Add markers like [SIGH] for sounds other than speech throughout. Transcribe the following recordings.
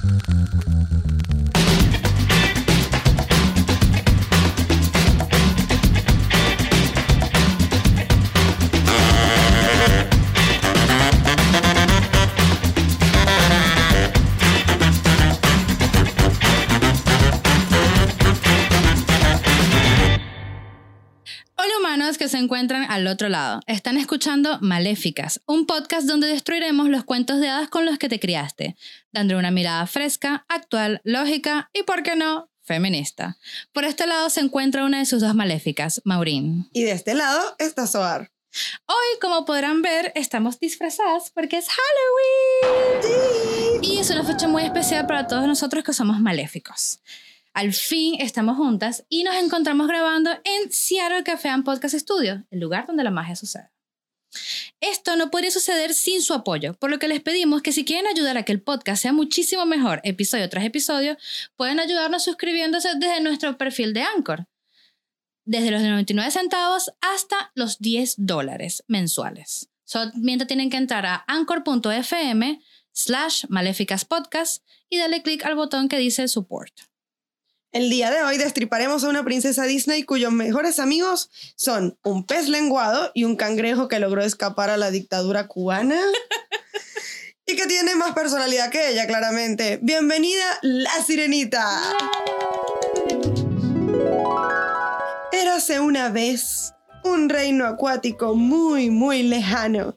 Thank you. Otro lado. Están escuchando Maléficas, un podcast donde destruiremos los cuentos de hadas con los que te criaste, dando una mirada fresca, actual, lógica y, ¿por qué no?, feminista. Por este lado se encuentra una de sus dos maléficas, Maureen. Y de este lado está Soar. Hoy, como podrán ver, estamos disfrazadas porque es Halloween. Y es una fecha muy especial para todos nosotros que somos maléficos. Al fin estamos juntas y nos encontramos grabando en Seattle Café and Podcast Studio, el lugar donde la magia sucede. Esto no podría suceder sin su apoyo, por lo que les pedimos que si quieren ayudar a que el podcast sea muchísimo mejor episodio tras episodio, pueden ayudarnos suscribiéndose desde nuestro perfil de Anchor, desde los 99 centavos hasta los 10 dólares mensuales. Solamente tienen que entrar a anchor.fm slash maléficaspodcast y darle clic al botón que dice support. El día de hoy destriparemos a una princesa Disney cuyos mejores amigos son un pez lenguado y un cangrejo que logró escapar a la dictadura cubana. [LAUGHS] y que tiene más personalidad que ella, claramente. Bienvenida, la sirenita. Érase una vez un reino acuático muy, muy lejano,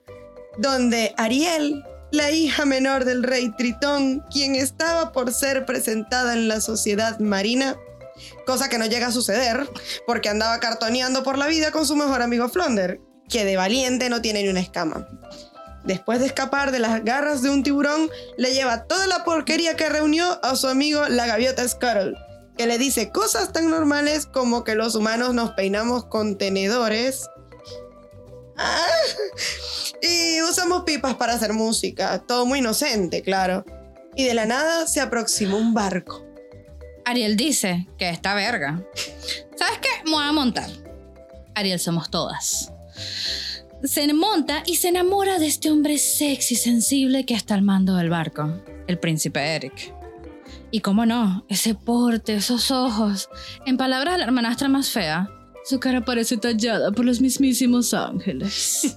donde Ariel la hija menor del rey Tritón, quien estaba por ser presentada en la sociedad marina, cosa que no llega a suceder porque andaba cartoneando por la vida con su mejor amigo Flonder, que de valiente no tiene ni una escama. Después de escapar de las garras de un tiburón, le lleva toda la porquería que reunió a su amigo la gaviota Scuttle, que le dice cosas tan normales como que los humanos nos peinamos con tenedores. [LAUGHS] Y usamos pipas para hacer música. Todo muy inocente, claro. Y de la nada se aproximó un barco. Ariel dice que esta verga. ¿Sabes qué? Me voy a montar. Ariel somos todas. Se monta y se enamora de este hombre sexy y sensible que está al mando del barco, el príncipe Eric. Y cómo no, ese porte, esos ojos. En palabras de la hermanastra más fea, su cara parece tallada por los mismísimos ángeles.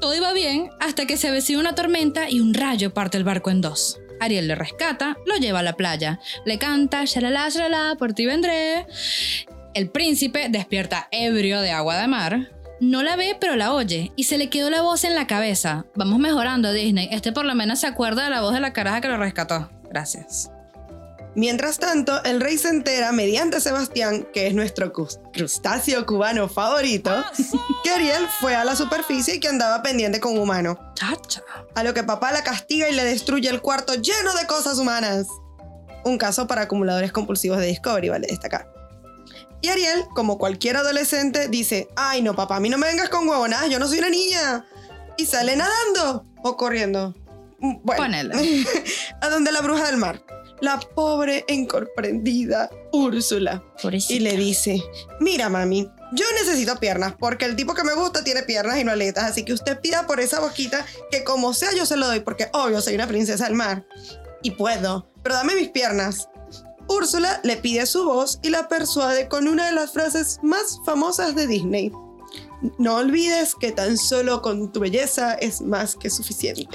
Todo iba bien hasta que se avecina una tormenta y un rayo parte el barco en dos. Ariel le rescata, lo lleva a la playa, le canta, shalala, shalala, por ti vendré. El príncipe despierta ebrio de agua de mar. No la ve, pero la oye, y se le quedó la voz en la cabeza. Vamos mejorando, Disney. Este por lo menos se acuerda de la voz de la caraja que lo rescató. Gracias. Mientras tanto, el rey se entera, mediante Sebastián, que es nuestro crustáceo cubano favorito, que Ariel fue a la superficie y que andaba pendiente con humano. Chacha. A lo que papá la castiga y le destruye el cuarto lleno de cosas humanas. Un caso para acumuladores compulsivos de Discovery, vale destacar. Y Ariel, como cualquier adolescente, dice, ay no papá, a mí no me vengas con huevonadas, yo no soy una niña. Y sale nadando o corriendo. Mm, bueno, [LAUGHS] a donde la bruja del mar la pobre incomprendida Úrsula. Y le dice, mira mami, yo necesito piernas porque el tipo que me gusta tiene piernas y no aletas, así que usted pida por esa boquita que como sea yo se lo doy porque obvio soy una princesa del mar. Y puedo, pero dame mis piernas. Úrsula le pide su voz y la persuade con una de las frases más famosas de Disney. No olvides que tan solo con tu belleza es más que suficiente.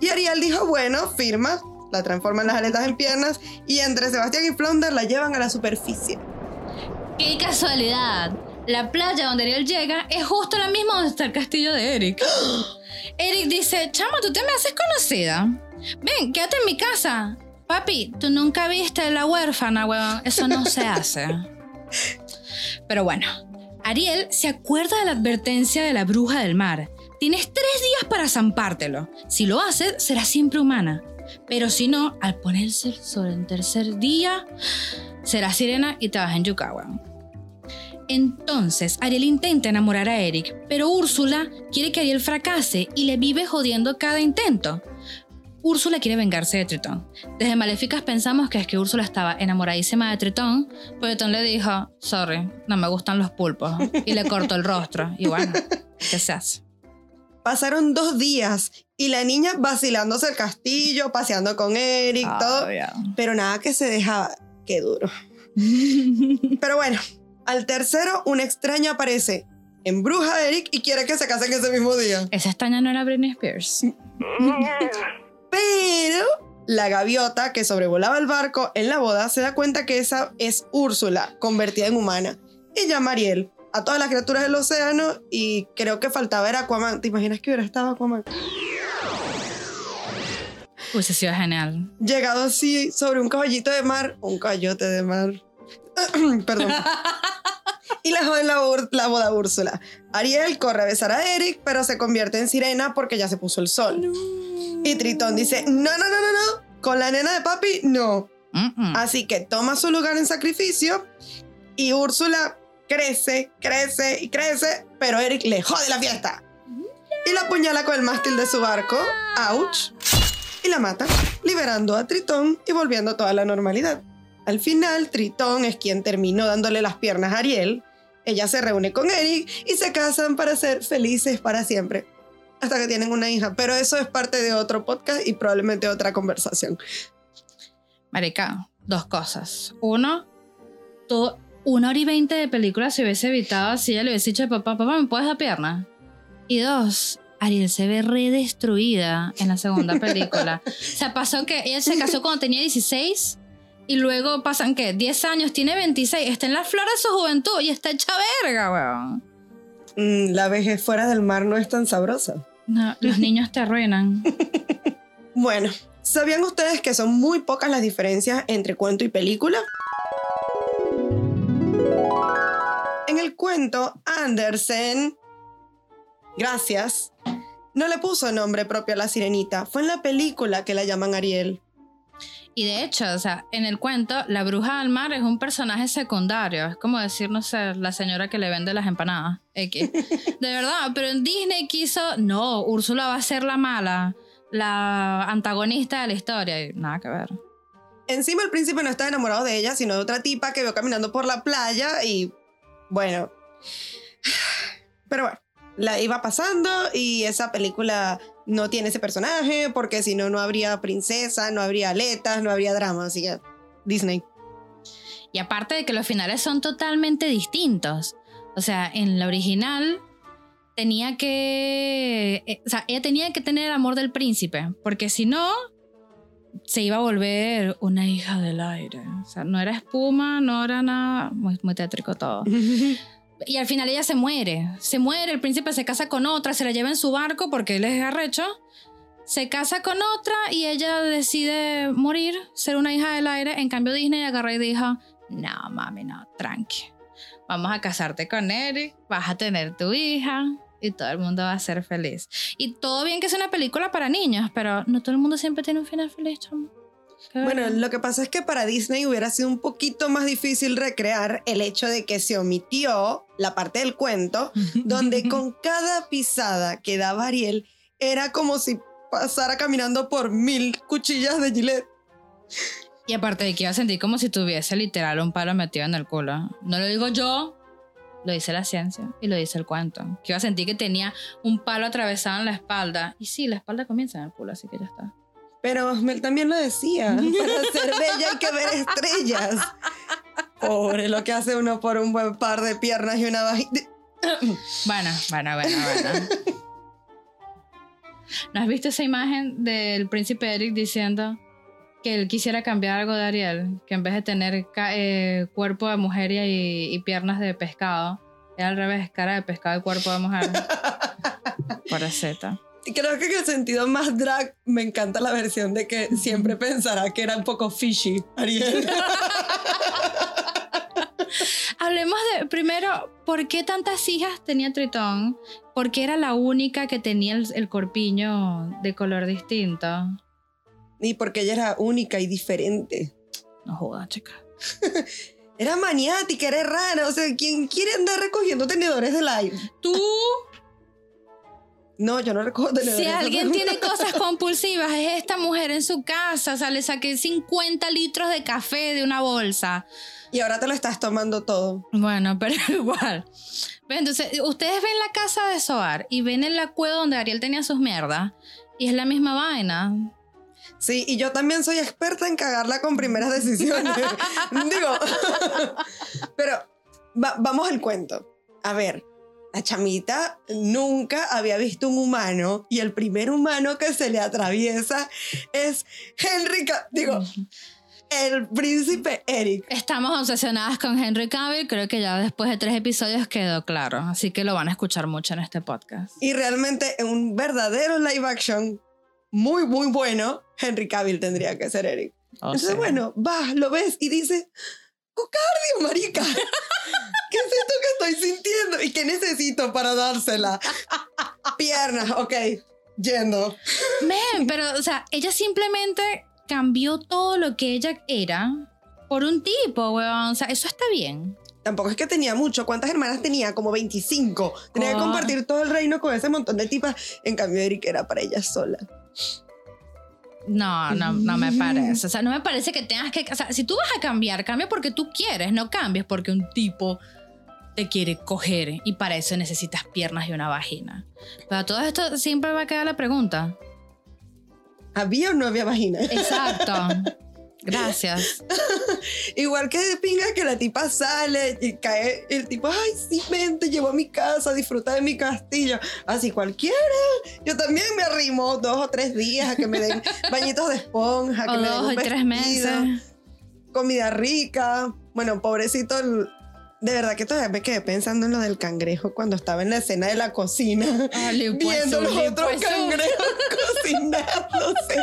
Y Ariel dijo, bueno, firma, la transforman las aletas en piernas y entre Sebastián y Flounder la llevan a la superficie. ¡Qué casualidad! La playa donde Ariel llega es justo la misma donde está el castillo de Eric. Eric dice, chamo, tú te me haces conocida. Ven, quédate en mi casa. Papi, tú nunca viste la huérfana, weón. Eso no se [LAUGHS] hace. Pero bueno, Ariel se acuerda de la advertencia de la bruja del mar. Tienes tres días para zampártelo. Si lo haces, será siempre humana. Pero si no, al ponerse el sol en tercer día, será sirena y te vas en Yukawa. Entonces, Ariel intenta enamorar a Eric, pero Úrsula quiere que Ariel fracase y le vive jodiendo cada intento. Úrsula quiere vengarse de Tritón. Desde Maléficas pensamos que es que Úrsula estaba enamoradísima de Tritón, pero Tritón le dijo, sorry, no me gustan los pulpos, y le cortó el rostro. Y bueno, ¿qué se? Pasaron dos días y la niña vacilándose el castillo, paseando con Eric, Ah, todo. ya. Pero nada que se dejaba. Qué duro. [LAUGHS] Pero bueno, al tercero, una extraña aparece, embruja a Eric y quiere que se casen ese mismo día. Esa estaña no era Britney Spears. [LAUGHS] Pero la gaviota que sobrevolaba el barco en la boda se da cuenta que esa es Úrsula, convertida en humana. Y llama a Ariel a todas las criaturas del océano y creo que faltaba era Aquaman. ¿Te imaginas que hubiera estado Aquaman? Hubiese sido genial. Llegado así sobre un caballito de mar, un cayote de mar. [CLEARS THROAT] Perdón. [LAUGHS] y la joven la, la boda Úrsula. Ariel corre a besar a Eric, pero se convierte en sirena porque ya se puso el sol. Y Tritón dice, no, no, no, no, no, con la nena de papi, no. Mm-mm. Así que toma su lugar en sacrificio y Úrsula crece, crece y crece, pero Eric le jode la fiesta. Y la apuñala con el mástil de su barco, ouch, y la mata, liberando a Tritón y volviendo toda la normalidad. Al final, Tritón es quien terminó dándole las piernas a Ariel. Ella se reúne con Eric y se casan para ser felices para siempre. Hasta que tienen una hija. Pero eso es parte de otro podcast y probablemente otra conversación. Marica, dos cosas. Uno, una hora y veinte de película se hubiese evitado si ella le hubiese dicho a papá, papá, ¿me puedes dar pierna? Y dos, Ariel se ve re destruida en la segunda [LAUGHS] película. o sea, pasó que ella se casó cuando tenía 16 y luego pasan que 10 años, tiene 26, está en la flor de su juventud y está hecha verga, weón. Mm, la vejez fuera del mar no es tan sabrosa. No, los [LAUGHS] niños te arruinan. Bueno, ¿sabían ustedes que son muy pocas las diferencias entre cuento y película? En el cuento, Andersen, gracias, no le puso nombre propio a la sirenita. Fue en la película que la llaman Ariel. Y de hecho, o sea, en el cuento, la bruja del mar es un personaje secundario. Es como decir, no sé, la señora que le vende las empanadas. X. [LAUGHS] De verdad, pero en Disney quiso, no, Úrsula va a ser la mala, la antagonista de la historia. Y nada que ver. Encima el príncipe no estaba enamorado de ella, sino de otra tipa que vio caminando por la playa y bueno. [SIGHS] Pero bueno, la iba pasando y esa película no tiene ese personaje porque si no, no habría princesa, no habría aletas, no habría drama. Así que Disney. Y aparte de que los finales son totalmente distintos. O sea, en la original tenía que... eh, o sea, ella tenía que tener el amor del príncipe, porque si no, se iba a volver una hija del aire. O sea, no era espuma, no era nada... Muy, muy tétrico todo. [LAUGHS] Y al final ella se muere. Se muere, el príncipe se casa con otra, se la lleva en su barco porque él es arrecho. Se casa con otra y ella decide morir, ser una hija del aire. En cambio Disney agarró y dijo, no, mami, no, tranqui. Vamos a casarte con Eric, vas a tener tu hija y todo el mundo va a ser feliz. Y todo bien que es una película para niños, pero no todo el mundo siempre tiene un final feliz, chamo. Bueno, verga. lo que pasa es que para Disney hubiera sido un poquito más difícil recrear el hecho de que se omitió la parte del cuento [LAUGHS] donde con cada pisada que daba Ariel era como si pasara caminando por mil cuchillas de Gillette. Y aparte de que iba a sentir como si tuviese literal un palo metido en el culo. No lo digo yo, lo dice la ciencia y lo dice el cuento. Que iba a sentir que tenía un palo atravesado en la espalda. Y sí, la espalda comienza en el culo, así que ya está. Pero Mel también lo decía, [LAUGHS] para ser bella hay que ver estrellas. Pobre, lo que hace uno por un buen par de piernas y una vagina. [COUGHS] Bueno, bueno, bueno, bueno. ¿No has visto esa imagen del príncipe Eric diciendo que él quisiera cambiar algo de Ariel? Que en vez de tener eh, cuerpo de mujer y, y piernas de pescado, era al revés, cara de pescado y cuerpo de mujer. [LAUGHS] Por Z. Creo que en el sentido más drag me encanta la versión de que siempre pensará que era un poco fishy, Ariel. [LAUGHS] Hablemos de, primero, ¿por qué tantas hijas tenía Tritón? ¿Por qué era la única que tenía el, el corpiño de color distinto? y porque ella era única y diferente. No jodas, chica. [LAUGHS] Era maniática, era rara. O sea, ¿quién quiere andar recogiendo tenedores de live? ¿Tú? [LAUGHS] No, yo no recojo Si alguien [LAUGHS] tiene cosas compulsivas, es esta mujer en su casa. O sea, le saqué 50 litros de café de una bolsa. Y ahora te lo estás tomando todo. Bueno, [LAUGHS] pero igual. Entonces, ustedes ven la casa de Soar y ven el cueva donde Ariel tenía sus mierdas. Y es la misma vaina. Sí, y yo también soy experta en cagarla con primeras decisiones. [LAUGHS] Digo, pero va- vamos al cuento. A ver, la chamita nunca había visto un humano y el primer humano que se le atraviesa es Henry, Ca- digo, el príncipe Eric. Estamos obsesionadas con Henry Cavill. Creo que ya después de tres episodios quedó claro. Así que lo van a escuchar mucho en este podcast. Y realmente un verdadero live action muy, muy bueno, Henry Cavill tendría que ser Eric. O Entonces, sea, bueno, vas, lo ves y dices, cocardio, marica. [LAUGHS] ¿Qué es esto que estoy sintiendo? ¿Y qué necesito para dársela? Piernas, ok, yendo. Men, pero, o sea, ella simplemente cambió todo lo que ella era por un tipo, weón. O sea, eso está bien. Tampoco es que tenía mucho. ¿Cuántas hermanas tenía? Como 25. Tenía que Ah. compartir todo el reino con ese montón de tipas. En cambio, Eric era para ella sola. No, no, no me parece. O sea, no me parece que tengas que. O sea, si tú vas a cambiar, cambia porque tú quieres, no cambies porque un tipo te quiere coger y para eso necesitas piernas y una vagina. Pero a todo esto siempre va a quedar la pregunta. ¿Había o no había vagina? Exacto. [LAUGHS] Gracias. [LAUGHS] Igual que de pinga que la tipa sale y cae el tipo, ay, sí, ven, te llevo a mi casa, disfruta de mi castillo. Así cualquiera. Yo también me arrimo dos o tres días a que me den [LAUGHS] bañitos de esponja, que O me den dos un o tres meses. comida rica. Bueno, pobrecito, de verdad que todavía me quedé pensando en lo del cangrejo cuando estaba en la escena de la cocina. Pues, Viendo los otros pues, cangrejos [LAUGHS] cocinándose.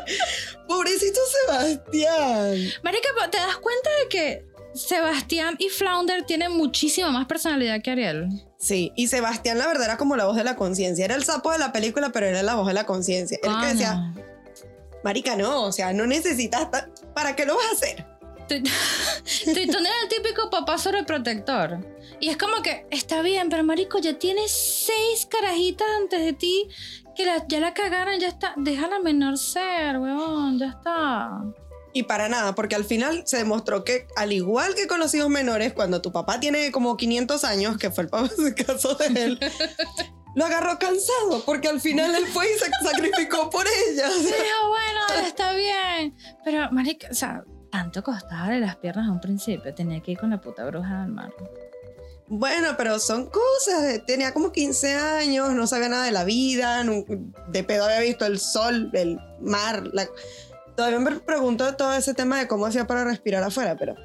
Pobrecito Sebastián. Marica, ¿te das cuenta de que Sebastián y Flounder tienen muchísima más personalidad que Ariel? Sí, y Sebastián la verdad era como la voz de la conciencia. Era el sapo de la película, pero era la voz de la conciencia. El que Coño. decía, marica, no, o sea, no necesitas... ta- ¿Para qué lo vas a hacer? Tritón [LAUGHS] era el típico papá sobreprotector. Y es como que, está bien, pero marico, ya tienes seis carajitas antes de ti que la- ya la cagaron, ya está. Déjala menor ser, weón, ya está. Y para nada, porque al final se demostró que, al igual que con los hijos menores, cuando tu papá tiene como 500 años, que fue [LAUGHS] el caso de él, lo agarró cansado, porque al final él fue y se sacrificó por ella. [LAUGHS] Dijo, bueno, está bien. Pero, marica, o sea, tanto costaba de las piernas a un principio. Tenía que ir con la puta bruja del mar. Bueno, pero son cosas. Tenía como 15 años, no sabía nada de la vida, de pedo había visto el sol, el mar. la- Todavía me pregunto todo ese tema de cómo hacía para respirar afuera, pero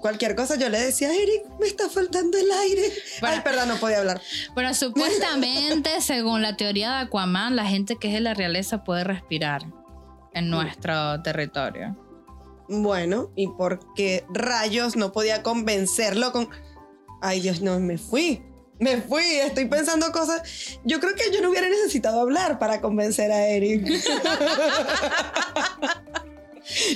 cualquier cosa yo le decía, Eric, me está faltando el aire. Bueno. Ay, perdón, no podía hablar. Pero supuestamente, [LAUGHS] según la teoría de Aquaman, la gente que es de la realeza puede respirar en nuestro territorio. Bueno, ¿y por qué rayos no podía convencerlo con... Ay, Dios, no, me fui. Me fui, estoy pensando cosas. Yo creo que yo no hubiera necesitado hablar para convencer a Eric. [LAUGHS]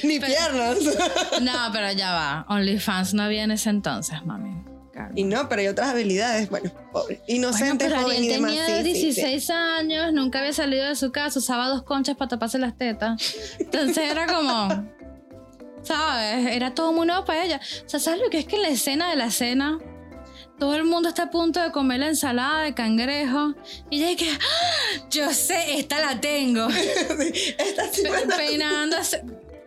Ni piernas. [LAUGHS] No, pero ya va. OnlyFans no había en ese entonces, mami. Calma. Y no, pero hay otras habilidades. Bueno, pobre. Bueno, Inocente, pero joven y demás. tenía sí. 16 años, nunca había salido de su casa, usaba dos conchas para taparse las tetas. Entonces era como, ¿sabes? Era todo muy nuevo para ella. O sea, ¿sabes lo que es que en la escena de la cena, todo el mundo está a punto de comer la ensalada de cangrejo? Y ella que, ¡Ah! yo sé, esta la tengo. [LAUGHS] Esta sí Pe- peinándose.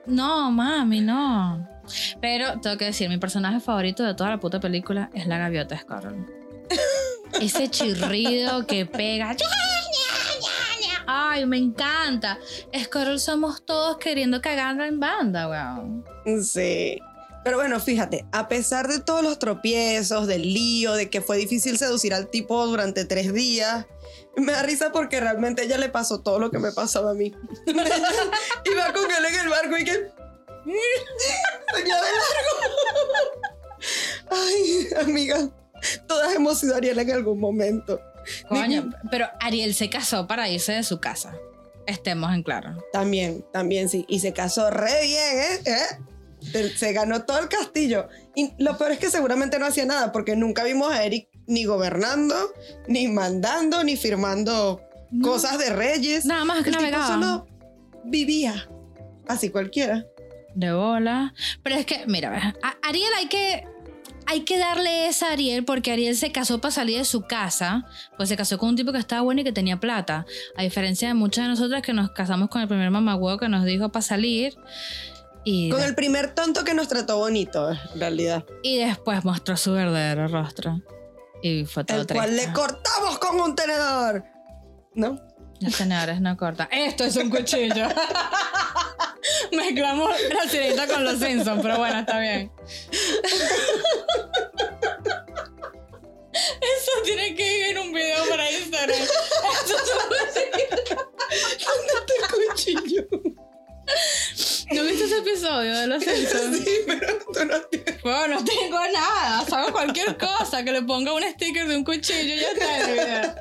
No, mami, no. Pero tengo que decir, mi personaje favorito de toda la puta película es la gaviota Scarlet. [LAUGHS] Ese chirrido que pega. [LAUGHS] Ay, me encanta. Scarlet somos todos queriendo cagarla en banda, weón. Sí. Pero bueno, fíjate, a pesar de todos los tropiezos, del lío, de que fue difícil seducir al tipo durante tres días, me da risa porque realmente ella le pasó todo lo que me pasaba a mí. [LAUGHS] Iba con él en el barco y que... Venía de largo. Ay, amiga, todas hemos sido Ariel en algún momento. Coño, pero Ariel se casó para irse de su casa. Estemos en claro. También, también sí. Y se casó re bien, ¿eh? ¿Eh? Se- ganó todo el castillo. Y lo peor es que seguramente no hacía nada porque nunca vimos a Eric ni gobernando, ni mandando, ni firmando No. cosas de reyes. Nada más que El tipo navegaba. solo vivía. Así cualquiera. De bola. Pero es que, mira, a Ariel hay que. Hay que darle esa a Ariel porque Ariel se casó para salir de su casa, pues se casó con un tipo que estaba bueno y que tenía plata. A diferencia de muchas de nosotras que nos casamos con el primer mamagüevo que nos dijo para salir. Y, Con el primer tonto que nos trató bonito, en realidad. y después mostró su verdadero rostro. Y fue todo El cual triste. le cortamos con un tenedor. ¿No? Los tenedores no cortan. Esto es un cuchillo. [LAUGHS] [LAUGHS] Mezclamos la sirenita con los Simpsons, pero bueno, está bien. Eso tiene que ir en un video para Instagram. Eso Este cuchillo. es- ¿No viste ese episodio de los Simpsons? Sí, pero tú no tienes. Bueno, no tengo nada. Hago cualquier cosa que le ponga un sticker de un cuchillo y ya está en el video.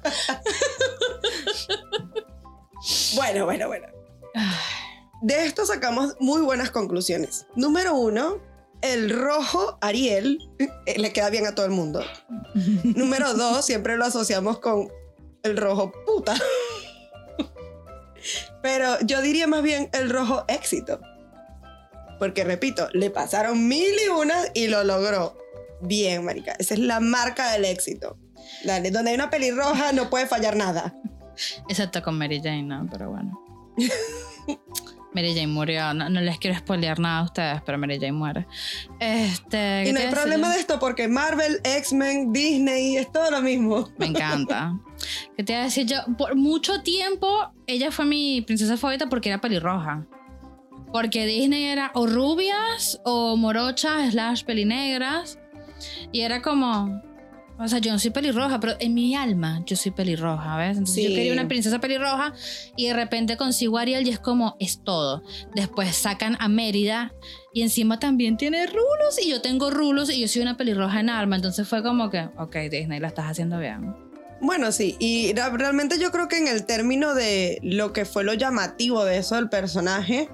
Bueno, bueno, bueno. De esto sacamos muy buenas conclusiones. Número uno, el rojo Ariel eh, le queda bien a todo el mundo. [LAUGHS] Número dos, siempre lo asociamos con el rojo puta. Pero yo diría más bien el rojo éxito. Porque repito, le pasaron mil y unas y lo logró. Bien, marica. Esa es la marca del éxito. Dale, donde hay una pelirroja no puede fallar nada. Excepto con Mary Jane, ¿no? Pero bueno. [LAUGHS] Mary Jane murió. No, no les quiero spoilear nada a ustedes, pero Mary Jane muere. Este, Y ¿qué no hay problema de esto porque Marvel, X-Men, Disney, es todo lo mismo. Me encanta. [LAUGHS] ¿Qué te iba a decir yo? Por mucho tiempo, ella fue mi princesa favorita porque era pelirroja. Porque Disney era o rubias o morochas slash pelinegras. Y era como... O sea, yo no soy pelirroja, pero en mi alma yo soy pelirroja, ¿ves? Entonces yo quería una princesa pelirroja y de repente consigo a Ariel y es como, es todo. Después sacan a Mérida y encima también tiene rulos y yo tengo rulos y yo soy una pelirroja en alma. Entonces fue como que, ok, Disney, la estás haciendo bien. Bueno, sí, y realmente yo creo que en el término de lo que fue lo llamativo de eso del personaje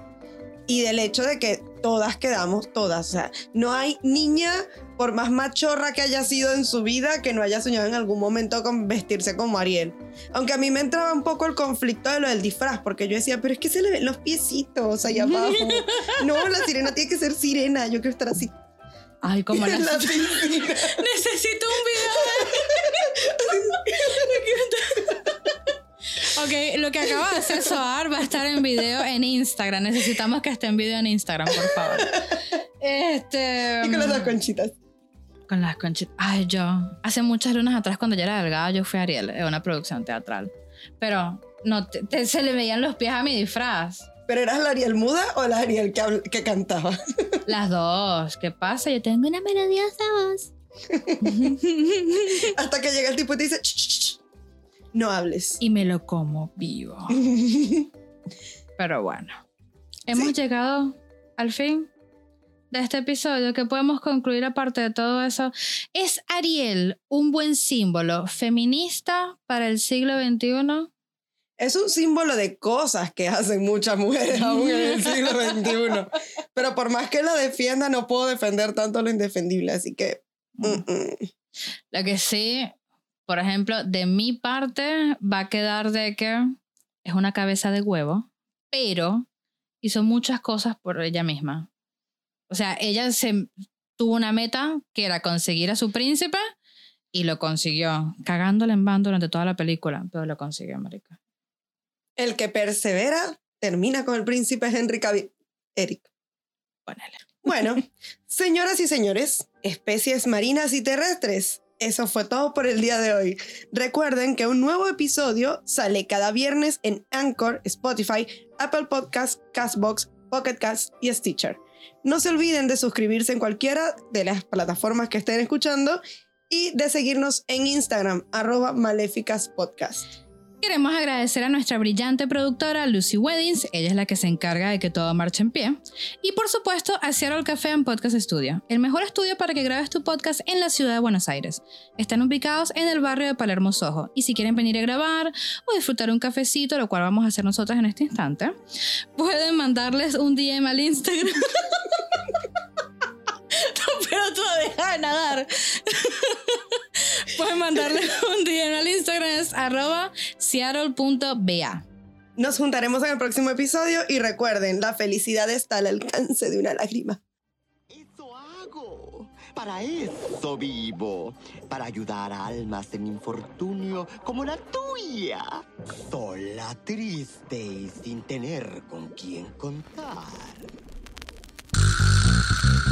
y del hecho de que todas quedamos, todas, o sea, no hay niña, por más machorra que haya sido en su vida, que no haya soñado en algún momento con vestirse como Ariel. Aunque a mí me entraba un poco el conflicto de lo del disfraz, porque yo decía, pero es que se le ven los piecitos allá [LAUGHS] abajo. No, la sirena tiene que ser sirena, yo quiero estar así. Ay, como [LAUGHS] la... La. [LAUGHS] Necesito un video. Lo que acaba de hacer Soar va a estar en video en Instagram. Necesitamos que esté en video en Instagram, por favor. Este. Y con las dos conchitas. Con las conchitas. Ay, yo. Hace muchas lunas atrás, cuando yo era delgada, yo fui Ariel en una producción teatral. Pero no, te- te- se le veían los pies a mi disfraz. ¿Pero eras la Ariel muda o la Ariel que, cantaba? [LAUGHS] Las dos. ¿Qué pasa? Yo tengo una melodiosa voz. Hasta que llega el tipo y te dice, "Ch, ch, ch, no hables. y me lo como vivo. [LAUGHS] Pero bueno, hemos Sí. llegado al fin de este episodio que podemos concluir aparte de todo eso. ¿Es Ariel un buen símbolo feminista para el siglo XXI? Es un símbolo de cosas que hacen muchas mujeres aún en el siglo XXI. [LAUGHS] Pero por más que la defienda, no puedo defender tanto lo indefendible. Así que, mm, mm. Lo que sí, por ejemplo, de mi parte va a quedar de que es una cabeza de huevo, pero hizo muchas cosas por ella misma. O sea, ella se tuvo una meta que era conseguir a su príncipe y lo consiguió, cagándole en bando durante toda la película, pero lo consiguió, marica. el que persevera termina con el príncipe Henry Cavill. Eric. Ponele. Bueno, [LAUGHS] señoras y señores, especies marinas y terrestres, eso fue todo por el día de hoy. Recuerden que un nuevo episodio sale cada viernes en Anchor, Spotify, Apple Podcasts, Castbox, Pocket Cast y Stitcher. No se olviden de suscribirse en cualquiera de las plataformas que estén escuchando y de seguirnos en Instagram, arroba Maléficas Podcast. Queremos agradecer a nuestra brillante productora Lucy Weddings, ella es la que se encarga de que todo marche en pie. Y por supuesto a Seattle Café and Podcast Studio, el mejor estudio para que grabes tu podcast en la ciudad de Buenos Aires. Están ubicados en el barrio de Palermo Soho y si quieren venir a grabar o disfrutar un cafecito, lo cual vamos a hacer nosotras en este instante, pueden mandarles un DM al Instagram. [LAUGHS] no, [LAUGHS] pero tú deja de nadar. [LAUGHS] Pueden mandarle un DM al Instagram, es arroba seattle.ba. Nos juntaremos en el próximo episodio y recuerden, la felicidad está al alcance de una lágrima. Eso hago. Para eso vivo. Para ayudar a almas en infortunio como la tuya. Sola, triste y sin tener con quién contar.